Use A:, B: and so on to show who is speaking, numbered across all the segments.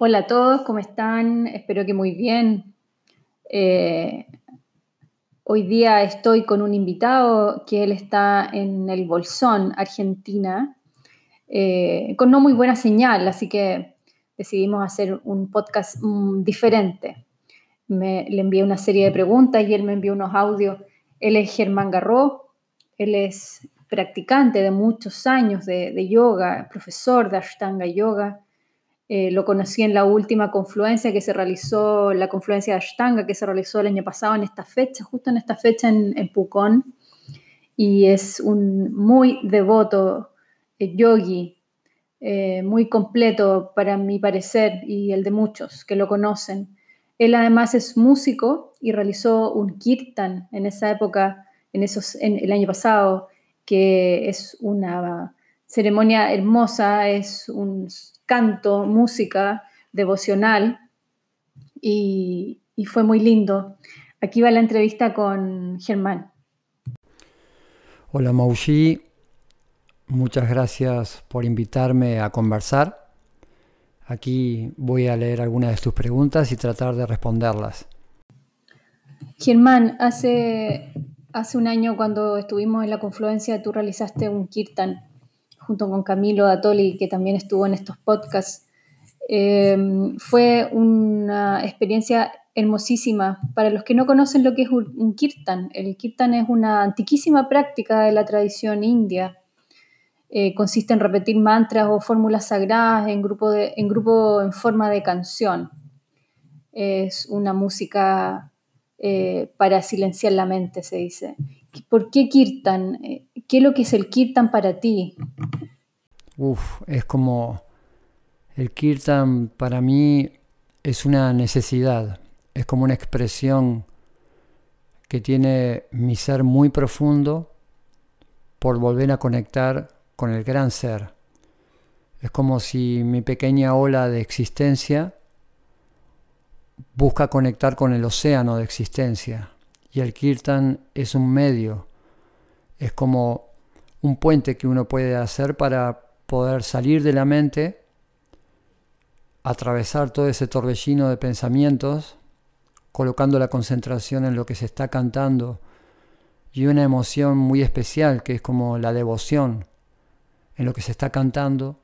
A: Hola a todos, ¿cómo están? Espero que muy bien. Eh, hoy día estoy con un invitado que él está en el Bolsón, Argentina, eh, con no muy buena señal, así que decidimos hacer un podcast mm, diferente. le envié una serie de preguntas y él me envió unos audios. Él es Germán Garro, él es practicante de muchos años de yoga, profesor de Ashtanga Yoga eh, lo conocí en la última confluencia que se realizó, la confluencia de Ashtanga que se realizó el año pasado en esta fecha, justo en esta fecha en, Pucón. Y es un muy devoto eh, yogi, eh, muy completo para mi parecer y el de muchos que lo conocen. Él además es músico y realizó un kirtan en esa época, en, esos, en el año pasado, que es una ceremonia hermosa, es un canto, música devocional y, fue muy lindo. Aquí va la entrevista con Germán.
B: Hola Maushi, muchas gracias por invitarme a conversar. Aquí voy a leer algunas de tus preguntas y tratar de responderlas.
A: Germán, hace, hace un año cuando estuvimos en la confluencia tú realizaste un kirtan junto con Camilo Datoli, que también estuvo en estos podcasts. Em, fue una experiencia hermosísima. Para los que no conocen lo que es un, kirtan, el kirtan es una antiquísima práctica de la tradición india. Eh, consiste en repetir mantras o fórmulas sagradas en grupo, en forma de canción. Es una música eh, para silenciar la mente, se dice. ¿Por qué kirtan? Eh, ¿Qué es lo que es el kirtan para ti?
B: Uf, es como el kirtan para mí es una necesidad, es como una expresión que tiene mi ser muy profundo por volver a conectar con el gran ser. Es como si mi pequeña ola de existencia busca conectar con el océano de existencia y el kirtan es un medio, es como un puente que uno puede hacer para poder salir de la mente, atravesar todo ese torbellino de pensamientos, colocando la concentración en lo que se está cantando y una emoción muy especial que es como la devoción en lo que se está cantando.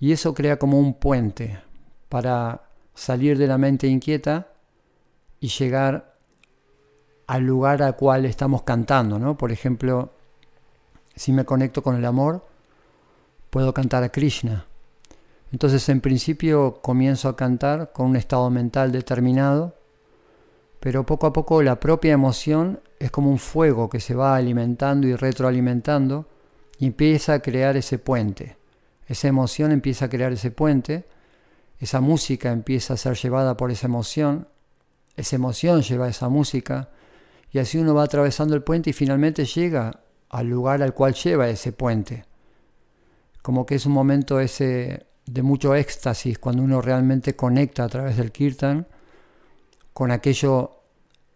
B: Y eso crea como un puente para salir de la mente inquieta y llegar al lugar al cual estamos cantando, ¿no? Por ejemplo, si me conecto con el amor, puedo cantar a Krishna. Entonces, en principio, comienzo a cantar con un estado mental determinado, pero poco a poco la propia emoción es como un fuego que se va alimentando y retroalimentando y empieza a crear ese puente. Esa emoción empieza a crear ese puente, esa música empieza a ser llevada por esa emoción, esa emoción lleva esa música, y así uno va atravesando el puente y finalmente llega al lugar al cual lleva ese puente. Como que es un momento ese de mucho éxtasis cuando uno realmente conecta a través del kirtan con aquello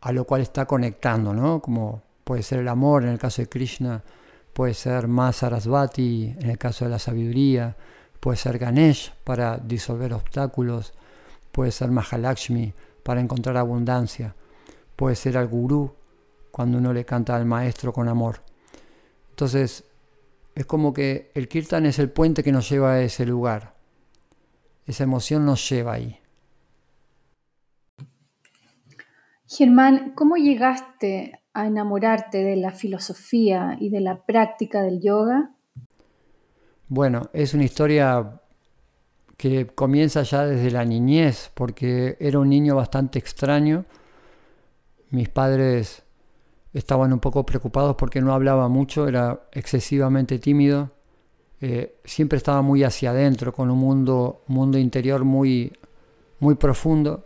B: a lo cual está conectando, ¿no? Como puede ser el amor en el caso de Krishna, puede ser más Sarasvati en el caso de la sabiduría, puede ser Ganesh para disolver obstáculos, puede ser Mahalakshmi para encontrar abundancia, puede ser al gurú cuando uno le canta al maestro con amor. Entonces, es como que el kirtan es el puente que nos lleva a ese lugar. Esa emoción nos lleva ahí.
A: Germán, ¿cómo llegaste a enamorarte de la filosofía y de la práctica del yoga?
B: Bueno, es una historia que comienza ya desde la niñez, porque era un niño bastante extraño. Mis padres estaban un poco preocupados porque no hablaba mucho, era excesivamente tímido, eh, siempre estaba muy hacia adentro, con un mundo, mundo interior muy, muy profundo.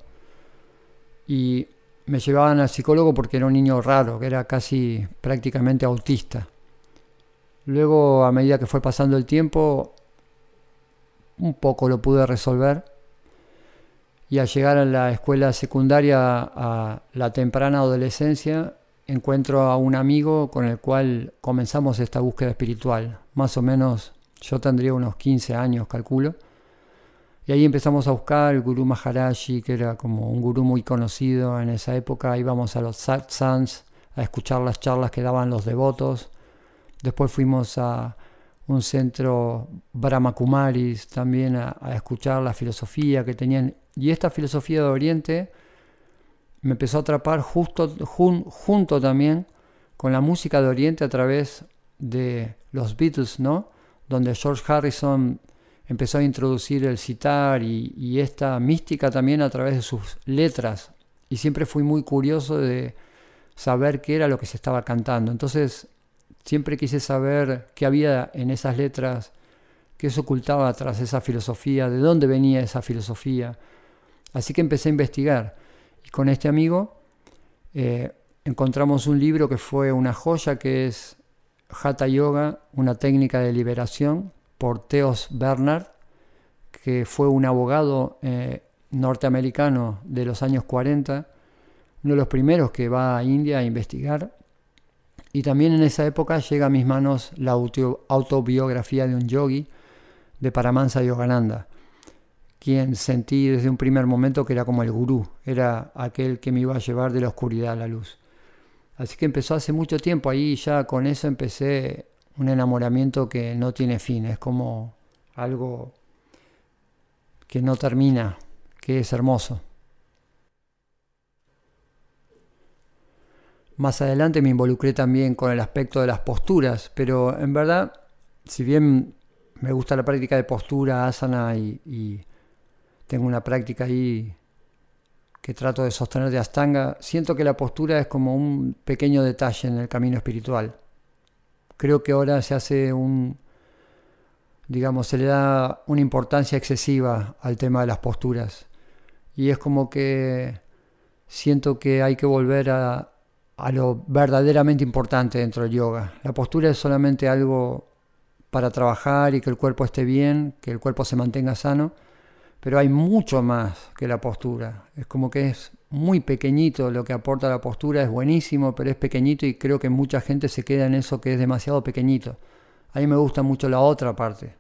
B: Y me llevaban al psicólogo porque era un niño raro, que era casi prácticamente autista. Luego, a medida que fue pasando el tiempo, un poco lo pude resolver. Y al llegar a la escuela secundaria, a la temprana adolescencia, encuentro a un amigo con el cual comenzamos esta búsqueda espiritual. Más o menos yo tendría unos 15 años, calculo. Y ahí empezamos a buscar el Guru Maharaji, que era como un gurú muy conocido en esa época. Íbamos a los satsangs a escuchar las charlas que daban los devotos. Después fuimos a un centro Brahma Kumaris también a, escuchar la filosofía que tenían. Y esta filosofía de Oriente me empezó a atrapar justo, junto también con la música de Oriente a través de los Beatles, ¿no? Donde George Harrison empezó a introducir el citar y, esta mística también a través de sus letras. Y siempre fui muy curioso de saber qué era lo que se estaba cantando. Entonces siempre quise saber qué había en esas letras, qué se ocultaba tras esa filosofía, de dónde venía esa filosofía. Así que empecé a investigar. Y con este amigo eh, encontramos un libro que fue una joya, que es Hatha Yoga, una técnica de liberación, por Theos Bernard, que fue un abogado eh, norteamericano de los años 40, uno de los primeros que va a India a investigar. Y también en esa época llega a mis manos la autobiografía de un yogi de Paramansa Yogananda, quien sentí desde un primer momento que era como el gurú, era aquel que me iba a llevar de la oscuridad a la luz. Así que empezó hace mucho tiempo, ahí ya con eso empecé un enamoramiento que no tiene fin, es como algo que no termina, que es hermoso. Más adelante me involucré también con el aspecto de las posturas, pero en verdad, si bien me gusta la práctica de postura, asana, y, y tengo una práctica ahí que trato de sostener de Astanga, siento que la postura es como un pequeño detalle en el camino espiritual creo que ahora se hace un, digamos, se le da una importancia excesiva al tema de las posturas. Y es como que siento que hay que volver a, a lo verdaderamente importante dentro del yoga. La postura es solamente algo para trabajar y que el cuerpo esté bien, que el cuerpo se mantenga sano, pero hay mucho más que la postura. Es como que es muy pequeñito lo que aporta la postura, es buenísimo, pero es pequeñito y creo que mucha gente se queda en eso que es demasiado pequeñito. A mí me gusta mucho la otra parte.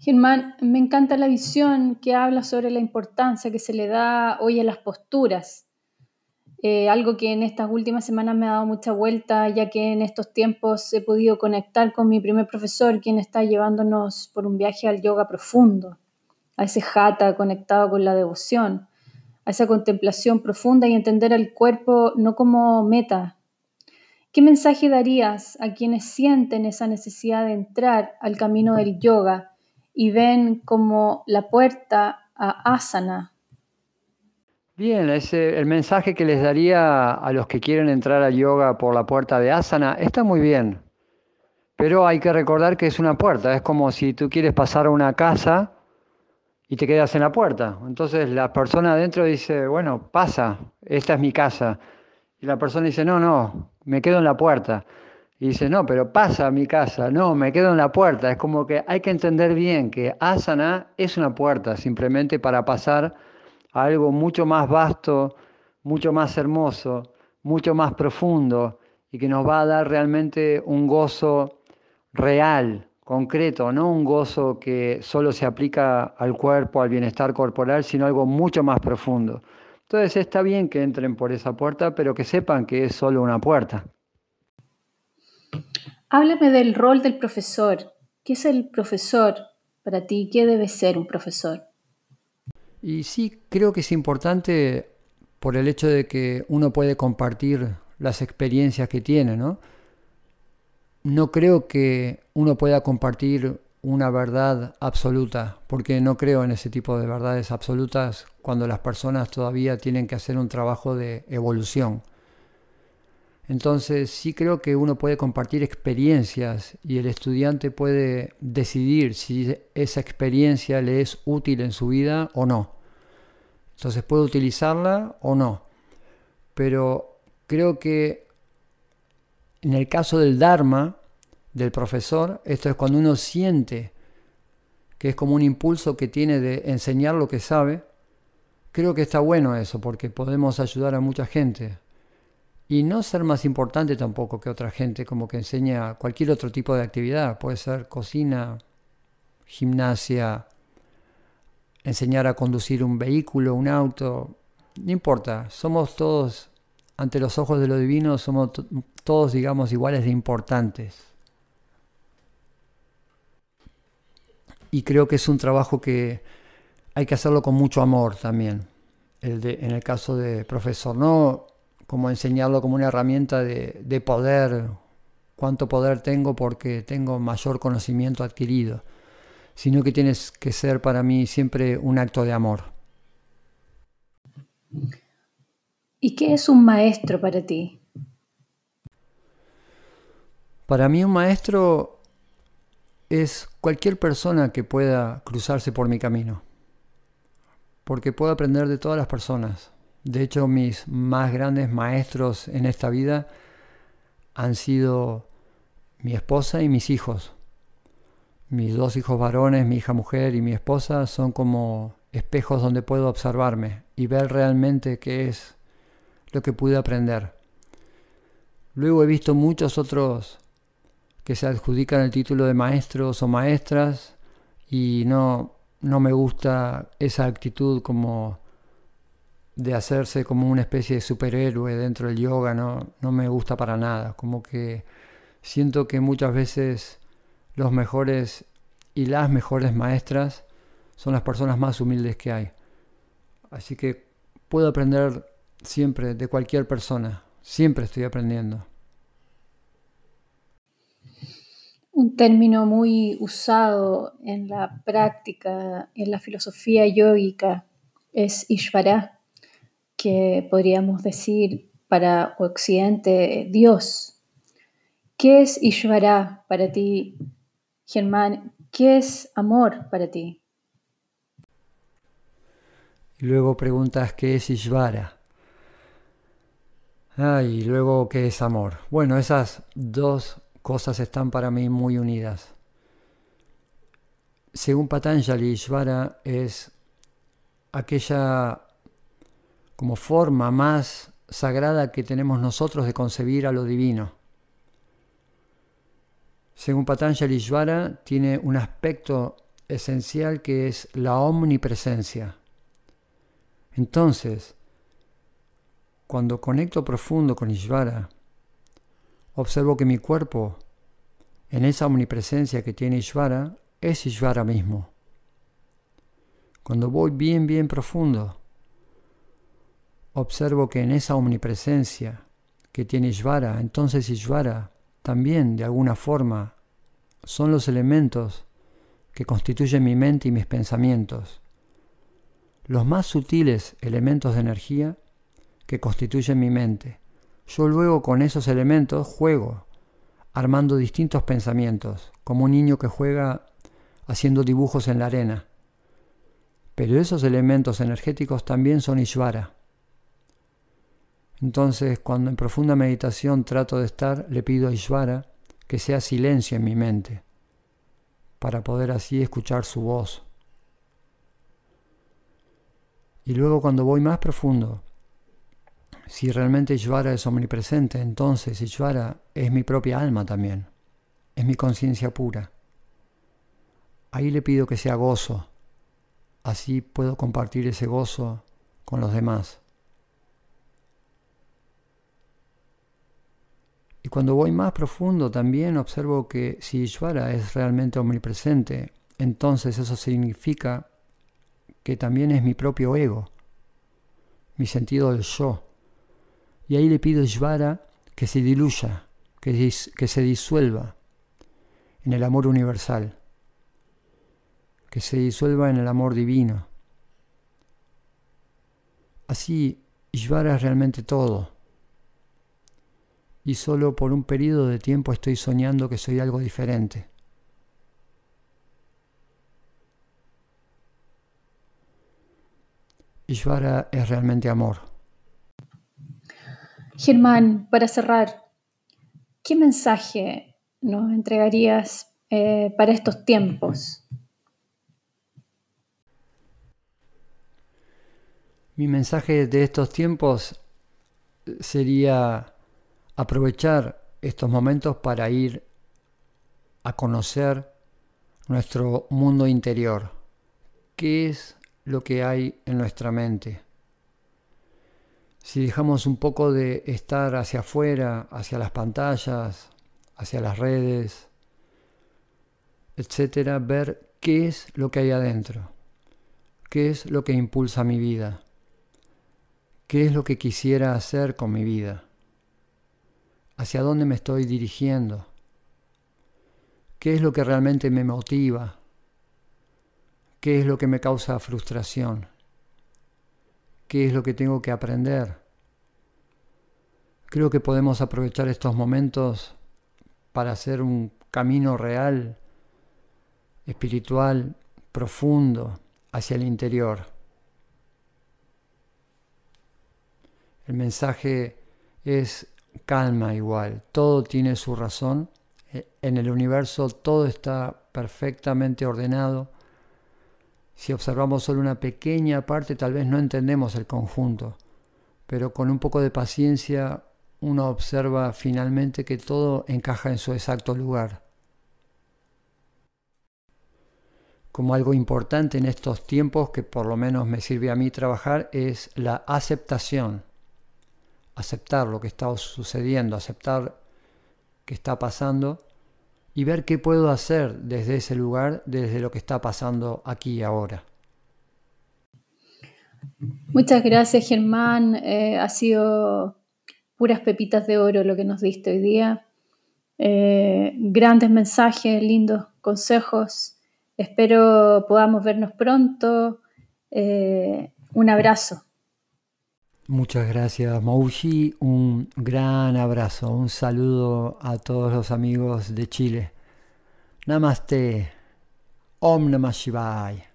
A: Germán, me encanta la visión que habla sobre la importancia que se le da hoy a las posturas. Eh, algo que en estas últimas semanas me ha dado mucha vuelta, ya que en estos tiempos he podido conectar con mi primer profesor, quien está llevándonos por un viaje al yoga profundo, a ese jata conectado con la devoción a esa contemplación profunda y entender al cuerpo no como meta. ¿Qué mensaje darías a quienes sienten esa necesidad de entrar al camino del yoga y ven como la puerta a asana?
B: Bien, ese, el mensaje que les daría a los que quieren entrar al yoga por la puerta de asana está muy bien, pero hay que recordar que es una puerta, es como si tú quieres pasar a una casa y te quedas en la puerta. Entonces la persona adentro dice, bueno, pasa, esta es mi casa. Y la persona dice, no, no, me quedo en la puerta. Y dice, no, pero pasa a mi casa, no, me quedo en la puerta. Es como que hay que entender bien que asana es una puerta, simplemente para pasar algo mucho más vasto, mucho más hermoso, mucho más profundo y que nos va a dar realmente un gozo real, concreto, no un gozo que solo se aplica al cuerpo, al bienestar corporal, sino algo mucho más profundo. Entonces está bien que entren por esa puerta, pero que sepan que es solo una puerta.
A: Háblame del rol del profesor. ¿Qué es el profesor para ti? ¿Qué debe ser un profesor?
B: Y sí, creo que es importante por el hecho de que uno puede compartir las experiencias que tiene, ¿no? no creo que uno pueda compartir una verdad absoluta, porque no creo en ese tipo de verdades absolutas cuando las personas todavía tienen que hacer un trabajo de evolución. Entonces sí creo que uno puede compartir experiencias y el estudiante puede decidir si esa experiencia le es útil en su vida o no. Entonces puede utilizarla o no. Pero creo que en el caso del Dharma, del profesor, esto es cuando uno siente que es como un impulso que tiene de enseñar lo que sabe, creo que está bueno eso, porque podemos ayudar a mucha gente. Y no ser más importante tampoco que otra gente, como que enseña cualquier otro tipo de actividad, puede ser cocina, gimnasia, enseñar a conducir un vehículo, un auto, no importa, somos todos, ante los ojos de lo divino, somos todos, digamos, iguales de importantes. Y creo que es un trabajo que hay que hacerlo con mucho amor también. El de, en el caso de profesor, no como enseñarlo como una herramienta de, de poder, cuánto poder tengo porque tengo mayor conocimiento adquirido, sino que tienes que ser para mí siempre un acto de amor.
A: ¿Y qué es un maestro para ti?
B: Para mí un maestro es cualquier persona que pueda cruzarse por mi camino, porque puedo aprender de todas las personas. De hecho, mis más grandes maestros en esta vida han sido mi esposa y mis hijos. Mis dos hijos varones, mi hija mujer y mi esposa son como espejos donde puedo observarme y ver realmente qué es lo que pude aprender. Luego he visto muchos otros que se adjudican el título de maestros o maestras y no, no me gusta esa actitud como de hacerse como una especie de superhéroe dentro del yoga, no, no me gusta para nada. Como que siento que muchas veces los mejores y las mejores maestras son las personas más humildes que hay. Así que puedo aprender siempre de cualquier persona, siempre estoy aprendiendo.
A: Un término muy usado en la práctica, en la filosofía yógica, es Ishvara que podríamos decir para Occidente Dios. ¿Qué es Ishvara para ti, Germán? ¿Qué es amor para ti?
B: Y luego preguntas qué es Ishvara. Ah, y luego qué es amor. Bueno, esas dos cosas están para mí muy unidas. Según Patanjali, Ishvara es aquella como forma más sagrada que tenemos nosotros de concebir a lo divino. Según Patanjali Ishvara, tiene un aspecto esencial que es la omnipresencia. Entonces, cuando conecto profundo con Ishvara, observo que mi cuerpo, en esa omnipresencia que tiene Ishvara, es Ishvara mismo. Cuando voy bien, bien profundo, observo que en esa omnipresencia que tiene Ishvara, entonces Ishvara también de alguna forma son los elementos que constituyen mi mente y mis pensamientos, los más sutiles elementos de energía que constituyen mi mente. Yo luego con esos elementos juego, armando distintos pensamientos, como un niño que juega haciendo dibujos en la arena. Pero esos elementos energéticos también son Ishvara. Entonces, cuando en profunda meditación trato de estar, le pido a Ishvara que sea silencio en mi mente, para poder así escuchar su voz. Y luego cuando voy más profundo, si realmente Ishvara es omnipresente, entonces Ishvara es mi propia alma también, es mi conciencia pura. Ahí le pido que sea gozo, así puedo compartir ese gozo con los demás. Cuando voy más profundo también observo que si Ishvara es realmente omnipresente, entonces eso significa que también es mi propio ego, mi sentido del yo. Y ahí le pido a Ishvara que se diluya, que, se disuelva en el amor universal, que se disuelva en el amor divino. Así, Ishvara es realmente todo y solo por un periodo de tiempo estoy soñando que soy algo diferente. Ishvara es realmente amor.
A: Germán, para cerrar, ¿qué mensaje nos entregarías eh, para estos tiempos?
B: Mi mensaje de estos tiempos sería aprovechar estos momentos para ir a conocer nuestro mundo interior. ¿Qué es lo que hay en nuestra mente? Si dejamos un poco de estar hacia afuera, hacia las pantallas, hacia las redes, etcétera, ver qué es lo que hay adentro, qué es lo que impulsa mi vida, qué es lo que quisiera hacer con mi vida, hacia dónde me estoy dirigiendo, qué es lo que realmente me motiva, qué es lo que me causa frustración, qué es lo que tengo que aprender. Creo que podemos aprovechar estos momentos para hacer un camino real espiritual profundo hacia el interior. El mensaje es calma igual, todo tiene su razón, e, en el universo todo está perfectamente ordenado. Si observamos solo una pequeña parte tal vez no entendemos el conjunto, pero con un poco de paciencia uno observa finalmente que todo encaja en su exacto lugar. como algo importante en estos tiempos que por lo menos me sirve a mí trabajar es la aceptación. Aceptar lo que está sucediendo, aceptar que está pasando y ver qué puedo hacer desde ese lugar, desde lo que está pasando aquí y ahora.
A: Muchas gracias Germán, eh, ha sido puras pepitas de oro lo que nos diste hoy día. Eh, grandes mensajes, lindos consejos. Espero podamos vernos pronto. Eh, un abrazo.
B: Muchas gracias, Mouji. Un gran abrazo, un saludo a todos los amigos de Chile. Namaste. Om Namah Shivaya.